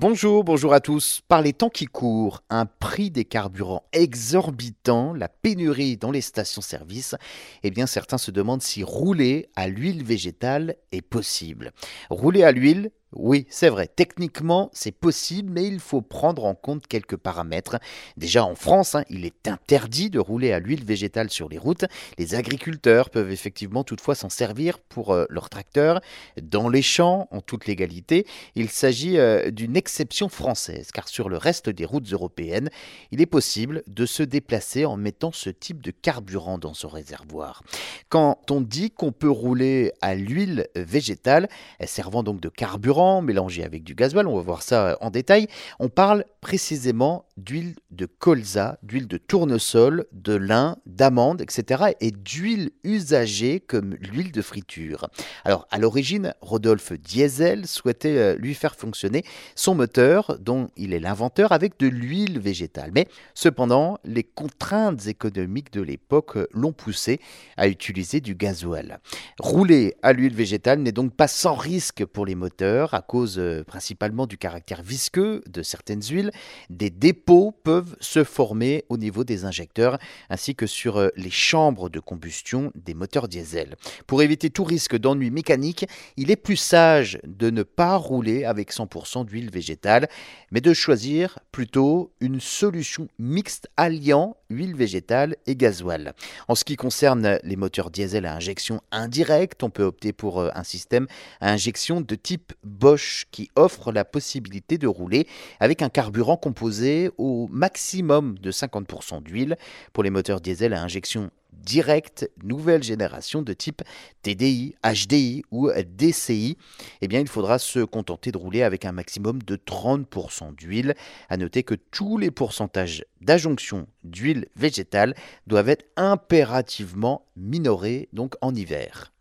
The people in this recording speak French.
Bonjour, bonjour à tous. Par les temps qui courent, un prix des carburants exorbitant, la pénurie dans les stations-service, eh bien certains se demandent si rouler à l'huile végétale est possible. Rouler à l'huile, oui, c'est vrai, techniquement c'est possible, mais il faut prendre en compte quelques paramètres. Déjà en France, hein, il est interdit de rouler à l'huile végétale sur les routes. Les agriculteurs peuvent effectivement toutefois s'en servir pour euh, leurs tracteurs. Dans les champs, en toute légalité, il s'agit euh, d'une exception française, car sur le reste des routes européennes, il est possible de se déplacer en mettant ce type de carburant dans son réservoir. Quand on dit qu'on peut rouler à l'huile végétale, servant donc de carburant, mélangé avec du gasoil, on va voir ça en détail. On parle précisément d'huile de colza, d'huile de tournesol, de lin, d'amande, etc. et d'huile usagée comme l'huile de friture. Alors à l'origine, Rodolphe Diesel souhaitait euh, lui faire fonctionner son moteur, dont il est l'inventeur, avec de l'huile végétale. Mais cependant, les contraintes économiques de l'époque euh, l'ont poussé à utiliser du gasoil. Rouler à l'huile végétale n'est donc pas sans risque pour les moteurs à cause euh, principalement du caractère visqueux de certaines huiles, des dépôts peuvent se former au niveau des injecteurs ainsi que sur euh, les chambres de combustion des moteurs diesel. Pour éviter tout risque d'ennui mécanique, il est plus sage de ne pas rouler avec 100% d'huile végétale, mais de choisir plutôt une solution mixte alliant huile végétale et gasoil. En ce qui concerne les moteurs diesel à injection indirecte, on peut opter pour euh, un système à injection de type Bosch qui offre la possibilité de rouler avec un carburant composé au maximum de 50% d'huile pour les moteurs diesel à injection directe nouvelle génération de type TDI, HDI ou DCI, eh bien il faudra se contenter de rouler avec un maximum de 30% d'huile. À noter que tous les pourcentages d'adjonction d'huile végétale doivent être impérativement minorés donc en hiver.